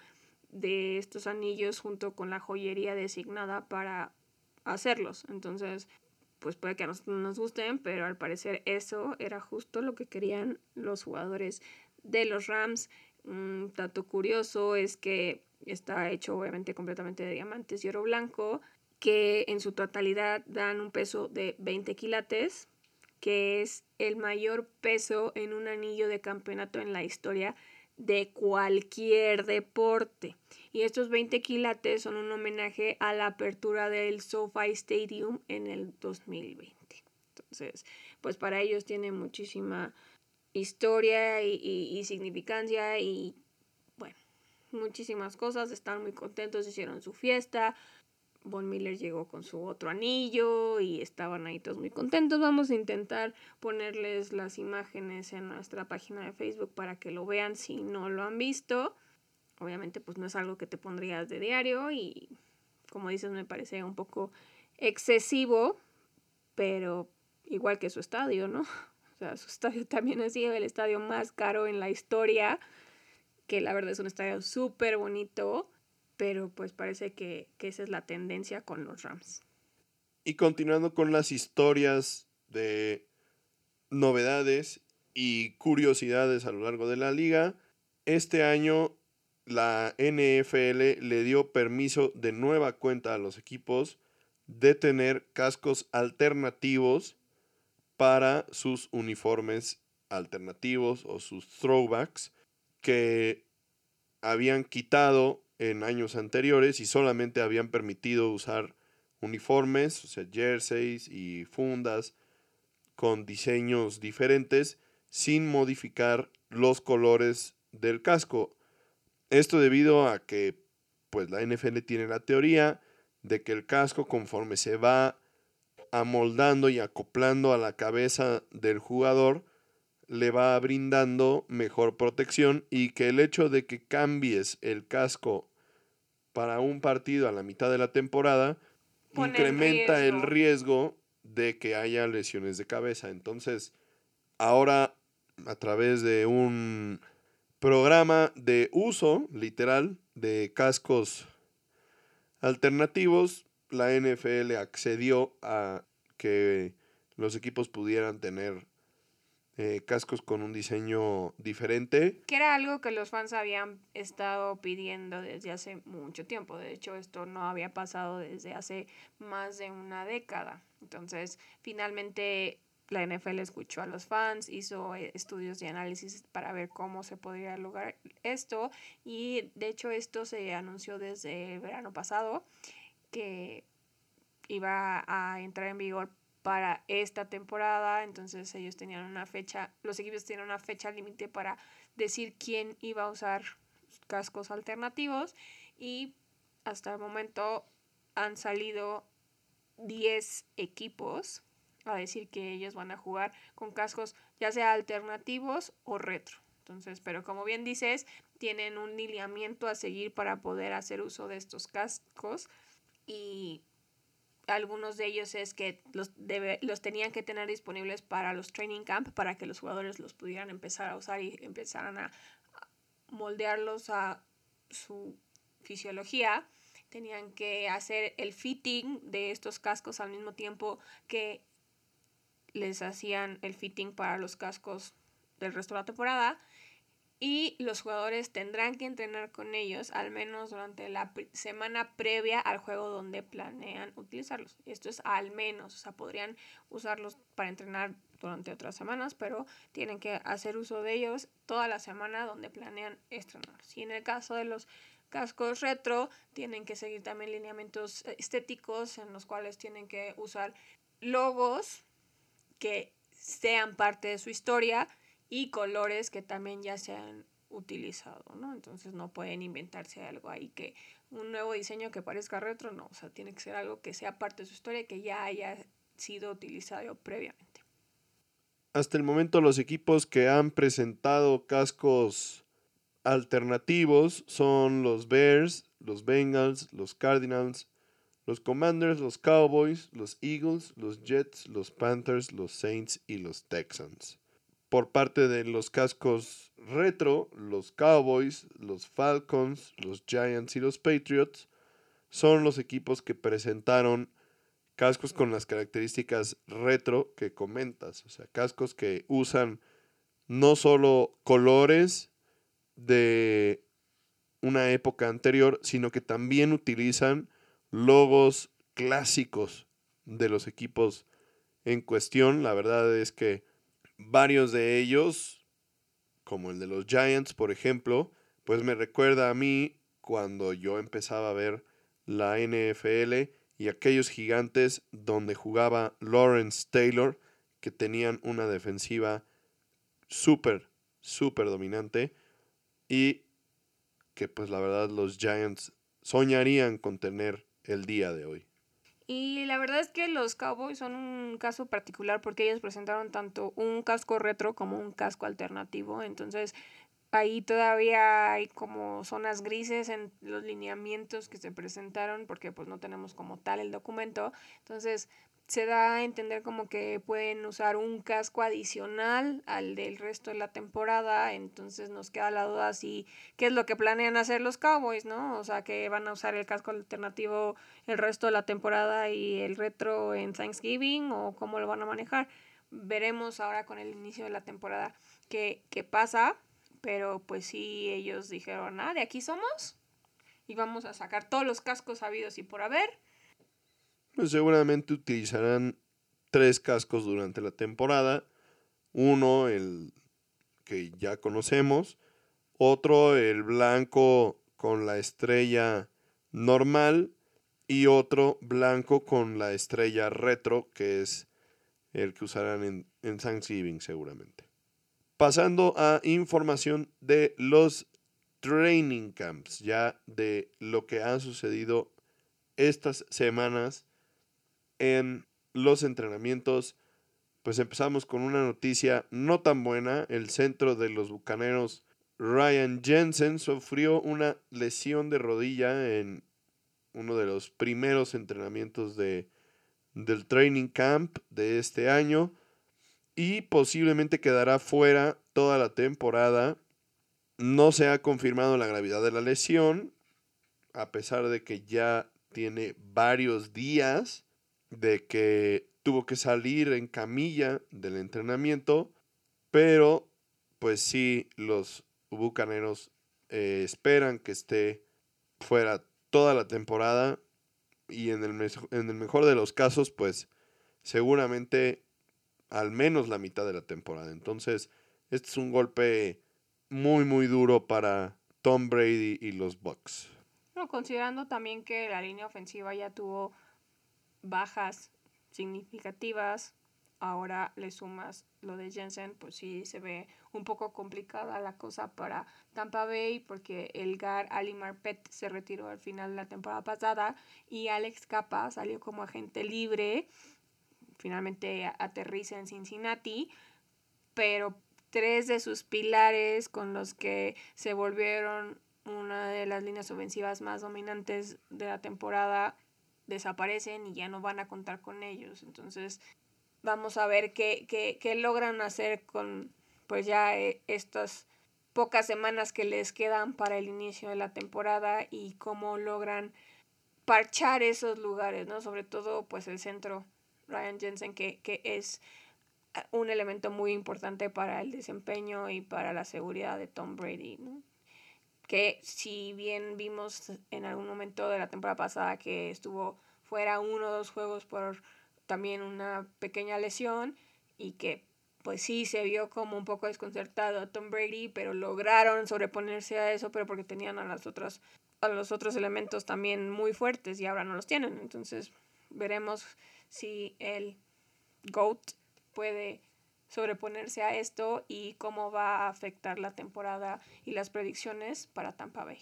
A: de estos anillos junto con la joyería designada para hacerlos. Entonces, pues puede que a nosotros no nos gusten, pero al parecer eso era justo lo que querían los jugadores de los Rams. Un dato curioso es que está hecho obviamente completamente de diamantes y oro blanco, que en su totalidad dan un peso de 20 quilates, que es el mayor peso en un anillo de campeonato en la historia de cualquier deporte. Y estos 20 quilates son un homenaje a la apertura del SoFi Stadium en el 2020. Entonces, pues para ellos tiene muchísima historia y, y, y significancia y bueno, muchísimas cosas. Están muy contentos, hicieron su fiesta. Von Miller llegó con su otro anillo y estaban ahí todos muy contentos. Vamos a intentar ponerles las imágenes en nuestra página de Facebook para que lo vean si no lo han visto. Obviamente pues no es algo que te pondrías de diario y como dices me parece un poco excesivo, pero igual que su estadio, ¿no? <laughs> O sea, su estadio también ha sido el estadio más caro en la historia, que la verdad es un estadio súper bonito pero pues parece que, que, esa es la tendencia con los Rams.
B: Y continuando con las historias de novedades y curiosidades a lo largo de la liga, este año la NFL le dio permiso de nueva cuenta a los equipos de tener cascos alternativos para sus uniformes alternativos o sus throwbacks que habían quitado en años anteriores y solamente habían permitido usar uniformes, jerseys y fundas con diseños diferentes sin modificar los colores del casco. Esto debido a que pues la NFL tiene la teoría de que el casco conforme se va amoldando y acoplando a la cabeza del jugador le va brindando mejor protección y que el hecho de que cambies el casco para un partido a la mitad de la temporada Pone incrementa riesgo. el riesgo de que haya lesiones de cabeza. Entonces, ahora a través de un programa de uso literal de cascos alternativos, la NFL accedió a que los equipos pudieran tener eh, cascos con un diseño diferente.
A: Que era algo que los fans habían estado pidiendo desde hace mucho tiempo. De hecho, esto no había pasado desde hace más de una década. Entonces, finalmente la NFL escuchó a los fans, hizo eh, estudios y análisis para ver cómo se podría lograr esto. Y de hecho, esto se anunció desde el verano pasado que iba a entrar en vigor para esta temporada, entonces ellos tenían una fecha, los equipos tenían una fecha límite para decir quién iba a usar cascos alternativos y hasta el momento han salido 10 equipos a decir que ellos van a jugar con cascos ya sea alternativos o retro. Entonces, pero como bien dices, tienen un lineamiento a seguir para poder hacer uso de estos cascos y algunos de ellos es que los, debe, los tenían que tener disponibles para los training camp para que los jugadores los pudieran empezar a usar y empezaran a moldearlos a su fisiología. Tenían que hacer el fitting de estos cascos al mismo tiempo que les hacían el fitting para los cascos del resto de la temporada. Y los jugadores tendrán que entrenar con ellos al menos durante la semana previa al juego donde planean utilizarlos. Esto es al menos, o sea, podrían usarlos para entrenar durante otras semanas, pero tienen que hacer uso de ellos toda la semana donde planean estrenar. Si en el caso de los cascos retro, tienen que seguir también lineamientos estéticos en los cuales tienen que usar logos que sean parte de su historia y colores que también ya se han utilizado, ¿no? Entonces no pueden inventarse algo ahí que un nuevo diseño que parezca retro, no, o sea, tiene que ser algo que sea parte de su historia que ya haya sido utilizado previamente.
B: Hasta el momento los equipos que han presentado cascos alternativos son los Bears, los Bengals, los Cardinals, los Commanders, los Cowboys, los Eagles, los Jets, los Panthers, los Saints y los Texans por parte de los cascos retro, los Cowboys, los Falcons, los Giants y los Patriots son los equipos que presentaron cascos con las características retro que comentas, o sea, cascos que usan no solo colores de una época anterior, sino que también utilizan logos clásicos de los equipos en cuestión. La verdad es que varios de ellos, como el de los Giants, por ejemplo, pues me recuerda a mí cuando yo empezaba a ver la NFL y aquellos gigantes donde jugaba Lawrence Taylor, que tenían una defensiva súper, súper dominante y que pues la verdad los Giants soñarían con tener el día de hoy.
A: Y la verdad es que los Cowboys son un caso particular porque ellos presentaron tanto un casco retro como un casco alternativo. Entonces ahí todavía hay como zonas grises en los lineamientos que se presentaron porque pues no tenemos como tal el documento. Entonces se da a entender como que pueden usar un casco adicional al del resto de la temporada, entonces nos queda la duda si qué es lo que planean hacer los Cowboys, ¿no? O sea, que van a usar el casco alternativo el resto de la temporada y el retro en Thanksgiving o cómo lo van a manejar. Veremos ahora con el inicio de la temporada qué, qué pasa, pero pues sí, ellos dijeron, ah, de aquí somos y vamos a sacar todos los cascos habidos y por haber
B: pues seguramente utilizarán tres cascos durante la temporada. Uno, el que ya conocemos. Otro, el blanco con la estrella normal. Y otro blanco con la estrella retro, que es el que usarán en, en Thanksgiving seguramente. Pasando a información de los training camps, ya de lo que ha sucedido estas semanas en los entrenamientos, pues empezamos con una noticia no tan buena. El centro de los Bucaneros, Ryan Jensen, sufrió una lesión de rodilla en uno de los primeros entrenamientos de, del training camp de este año y posiblemente quedará fuera toda la temporada. No se ha confirmado la gravedad de la lesión, a pesar de que ya tiene varios días de que tuvo que salir en camilla del entrenamiento, pero pues sí, los bucaneros eh, esperan que esté fuera toda la temporada y en el, en el mejor de los casos, pues seguramente al menos la mitad de la temporada. Entonces, este es un golpe muy, muy duro para Tom Brady y los Bucks.
A: No, considerando también que la línea ofensiva ya tuvo bajas significativas, ahora le sumas lo de Jensen, pues sí se ve un poco complicada la cosa para Tampa Bay porque el GAR Ali Marpet se retiró al final de la temporada pasada y Alex Capa salió como agente libre, finalmente aterriza en Cincinnati, pero tres de sus pilares con los que se volvieron una de las líneas ofensivas más dominantes de la temporada desaparecen y ya no van a contar con ellos. Entonces, vamos a ver qué, qué, logran hacer con pues ya eh, estas pocas semanas que les quedan para el inicio de la temporada y cómo logran parchar esos lugares, ¿no? Sobre todo pues el centro Ryan Jensen que, que es un elemento muy importante para el desempeño y para la seguridad de Tom Brady, ¿no? Que si bien vimos en algún momento de la temporada pasada que estuvo fuera uno o dos juegos por también una pequeña lesión y que pues sí se vio como un poco desconcertado Tom Brady, pero lograron sobreponerse a eso, pero porque tenían a las otras a los otros elementos también muy fuertes y ahora no los tienen. Entonces, veremos si el GOAT puede sobreponerse a esto y cómo va a afectar la temporada y las predicciones para Tampa Bay.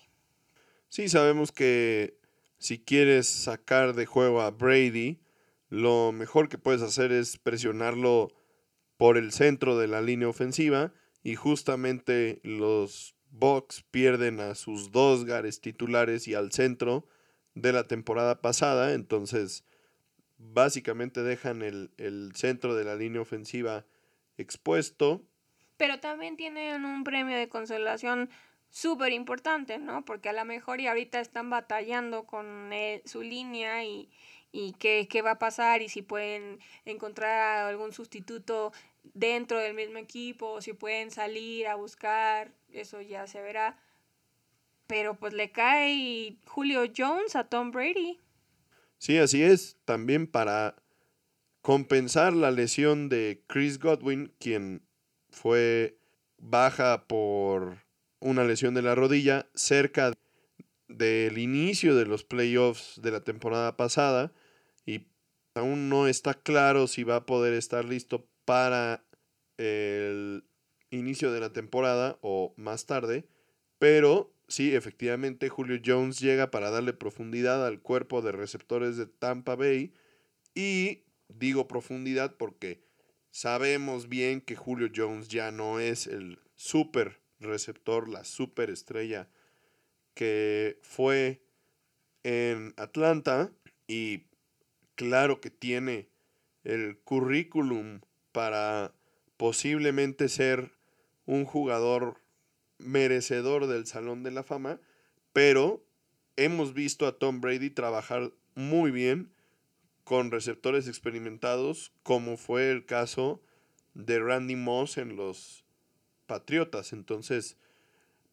B: Sí, sabemos que si quieres sacar de juego a Brady, lo mejor que puedes hacer es presionarlo por el centro de la línea ofensiva y justamente los Bucks pierden a sus dos gares titulares y al centro de la temporada pasada, entonces básicamente dejan el, el centro de la línea ofensiva expuesto.
A: Pero también tienen un premio de consolación súper importante, ¿no? Porque a lo mejor y ahorita están batallando con su línea y, y qué, qué, va a pasar y si pueden encontrar algún sustituto dentro del mismo equipo o si pueden salir a buscar, eso ya se verá. Pero pues le cae Julio Jones a Tom Brady.
B: Sí, así es. También para compensar la lesión de Chris Godwin, quien fue baja por una lesión de la rodilla cerca del inicio de los playoffs de la temporada pasada y aún no está claro si va a poder estar listo para el inicio de la temporada o más tarde, pero sí, efectivamente Julio Jones llega para darle profundidad al cuerpo de receptores de Tampa Bay y digo profundidad porque sabemos bien que Julio Jones ya no es el super receptor, la super estrella que fue en Atlanta y claro que tiene el currículum para posiblemente ser un jugador merecedor del Salón de la Fama, pero hemos visto a Tom Brady trabajar muy bien con receptores experimentados, como fue el caso de Randy Moss en los Patriotas. Entonces,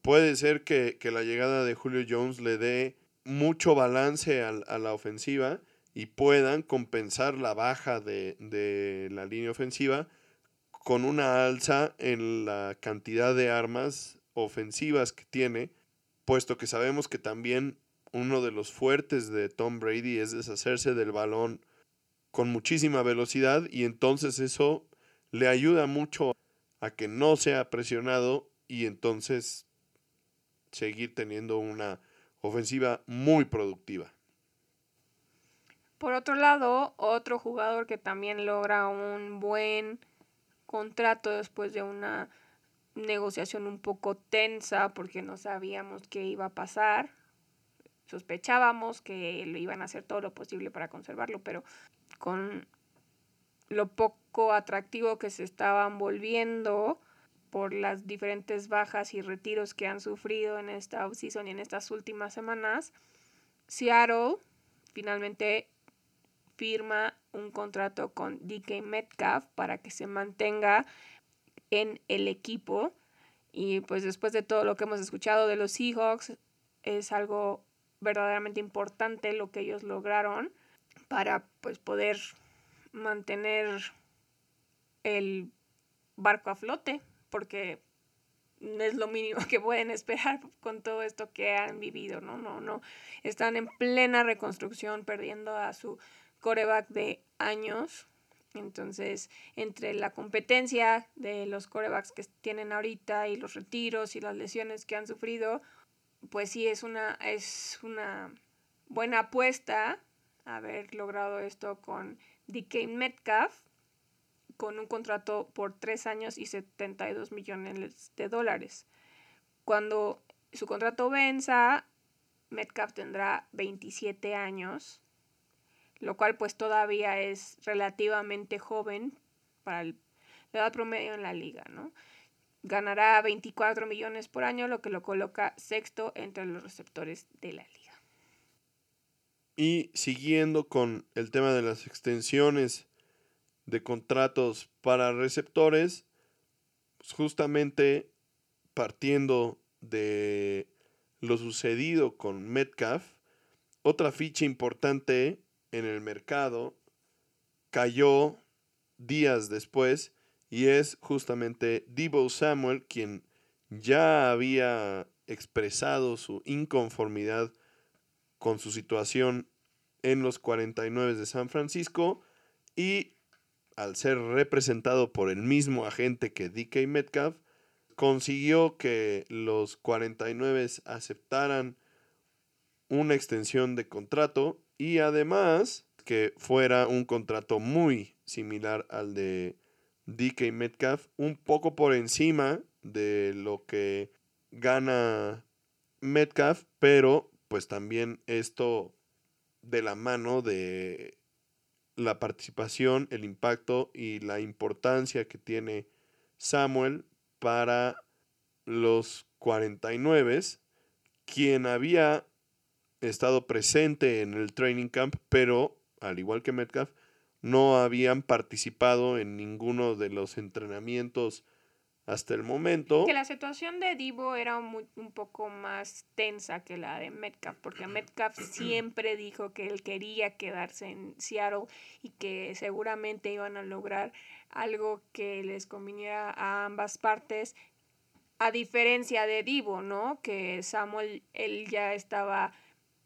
B: puede ser que, la llegada de Julio Jones le dé mucho balance a, a, la ofensiva y puedan compensar la baja de, de la línea ofensiva con una alza en la cantidad de armas ofensivas que tiene, puesto que sabemos que también uno de los fuertes de Tom Brady es deshacerse del balón con muchísima velocidad y entonces eso le ayuda mucho a que no sea presionado y entonces seguir teniendo una ofensiva muy productiva.
A: Por otro lado, otro jugador que también logra un buen contrato después de una negociación un poco tensa porque no sabíamos qué iba a pasar. Sospechábamos que lo iban a hacer todo lo posible para conservarlo, pero con lo poco atractivo que se estaban volviendo por las diferentes bajas y retiros que han sufrido en esta offseason y en estas últimas semanas, Seattle finalmente firma un contrato con DK Metcalf para que se mantenga en el equipo. Y pues después de todo lo que hemos escuchado de los Seahawks, es algo verdaderamente importante lo que ellos lograron para pues poder mantener el barco a flote, porque es lo mínimo que pueden <laughs> esperar con todo esto que han vivido, ¿no? No, no. Están en plena reconstrucción, perdiendo a su coreback de años. Entonces, entre la competencia de los corebacks que tienen ahorita y los retiros y las lesiones que han sufrido, pues sí es una, es una buena apuesta haber logrado esto con DK Metcalf, con un contrato por tres años y 72 millones de dólares. Cuando su contrato venza, Metcalf tendrá 27 años lo cual pues todavía es relativamente joven para la edad promedio en la liga, ¿no? Ganará 24 millones por año, lo que lo coloca sexto entre los receptores de la liga.
B: Y siguiendo con el tema de las extensiones de contratos para receptores, pues, justamente partiendo de lo sucedido con Metcalf, otra ficha importante en el mercado cayó días después y es justamente Debo Samuel quien ya había expresado su inconformidad con su situación en los 49 de San Francisco y al ser representado por el mismo agente que DK Metcalf, consiguió que los 49 aceptaran una extensión de contrato y además que fuera un contrato muy similar al de DK Metcalf, un poco por encima de lo que gana Metcalf, pero pues también esto de la mano de la participación, el impacto y la importancia que tiene Samuel para los 49, quien había estado presente en el training camp, pero al igual que Metcalf, no habían participado en ninguno de los entrenamientos hasta el momento.
A: Que la situación de Divo era un poco más tensa que la de Metcalf, porque Metcalf <clears throat> siempre dijo que él quería quedarse en Seattle y que seguramente iban a lograr algo que les conviniera a ambas partes, a diferencia de Divo, ¿no? Que Samuel, él ya estaba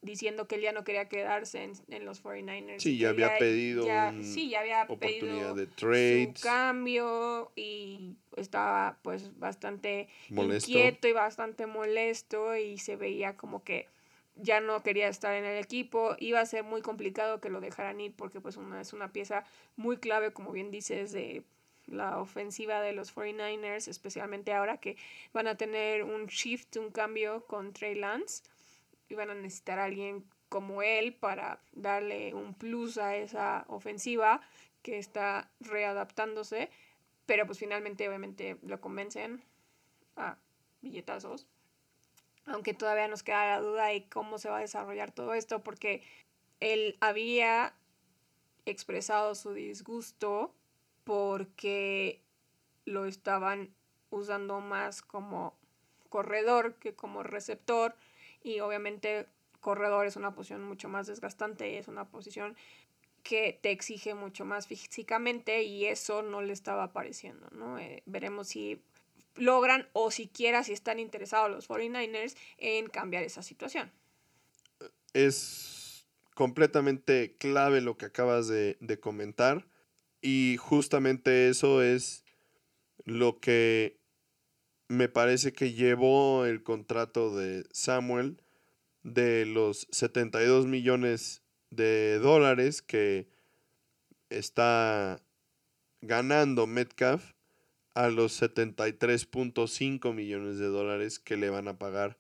A: diciendo que él ya no quería quedarse en, los 49ers.
B: Sí, ya había pedido
A: sí, ya había pedido de su cambio y estaba pues bastante inquieto y bastante molesto y se veía como que ya no quería estar en el equipo, iba a ser muy complicado que lo dejaran ir porque pues una, es una pieza muy clave, como bien dices, de la ofensiva de los 49ers, especialmente ahora que van a tener un shift, un cambio con Trey Lance iban a necesitar a alguien como él para darle un plus a esa ofensiva que está readaptándose, pero pues finalmente obviamente lo convencen a billetazos. Aunque todavía nos queda la duda de cómo se va a desarrollar todo esto, porque él había expresado su disgusto porque lo estaban usando más como corredor que como receptor y obviamente corredor es una posición mucho más desgastante, es una posición que te exige mucho más físicamente y eso no le estaba apareciendo, ¿no? Eh, veremos si logran o siquiera si están interesados los 49ers en cambiar esa situación.
B: Es completamente clave lo que acabas de, de comentar y justamente eso es lo que me parece que llevó el contrato de Samuel de los 72 millones de dólares que está ganando Metcalf a los 73.5 millones de dólares que le van a pagar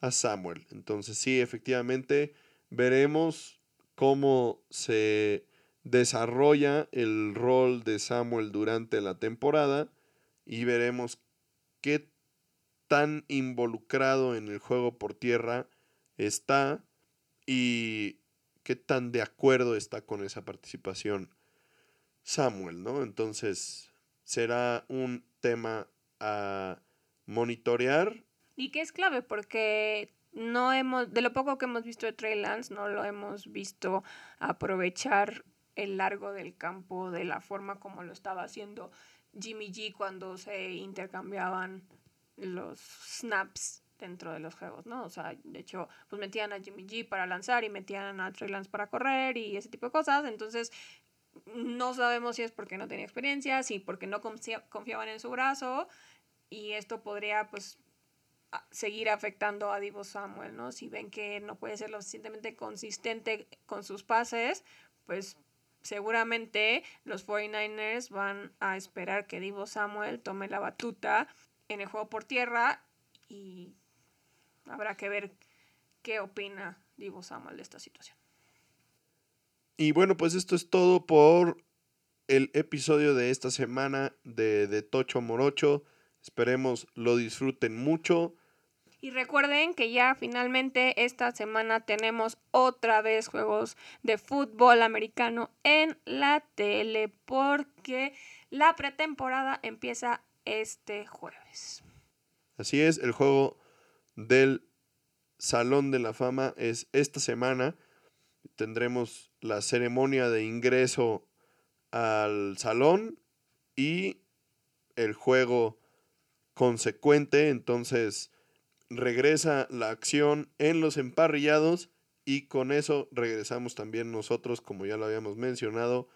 B: a Samuel. Entonces sí, efectivamente, veremos cómo se desarrolla el rol de Samuel durante la temporada y veremos qué tan involucrado en el juego por tierra está y qué tan de acuerdo está con esa participación Samuel, ¿no? Entonces será un tema a monitorear.
A: Y que es clave porque no hemos, de lo poco que hemos visto de Trey Lance, no lo hemos visto aprovechar el largo del campo de la forma como lo estaba haciendo Jimmy G cuando se intercambiaban los snaps dentro de los juegos, ¿no? O sea, de hecho, pues metían a Jimmy G para lanzar y metían a Trey Lance para correr y ese tipo de cosas. Entonces, no sabemos si es porque no tenía experiencia, si porque no confiaban en su brazo y esto podría, pues, seguir afectando a Divo Samuel, ¿no? Si ven que no puede ser lo suficientemente consistente con sus pases, pues seguramente los 49ers van a esperar que Divo Samuel tome la batuta en el juego por tierra y habrá que ver qué opina Divo Samuel de esta situación.
B: Y bueno, pues esto es todo por el episodio de esta semana de, de Tocho Morocho. Esperemos lo disfruten mucho.
A: Y recuerden que ya finalmente esta semana tenemos otra vez juegos de fútbol americano en la tele porque la pretemporada empieza este jueves.
B: Así es, el juego del Salón de la Fama es esta semana. Tendremos la ceremonia de ingreso al salón y el juego consecuente. Entonces regresa la acción en los emparrillados y con eso regresamos también nosotros, como ya lo habíamos mencionado,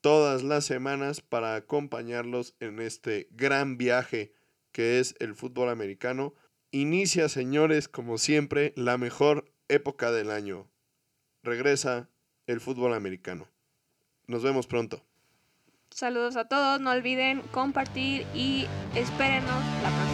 B: todas las semanas para acompañarlos en este gran viaje que es el fútbol americano. Inicia, señores, como siempre, la mejor época del año. Regresa el fútbol americano. Nos vemos pronto.
A: Saludos a todos, no olviden compartir y espérenos la próxima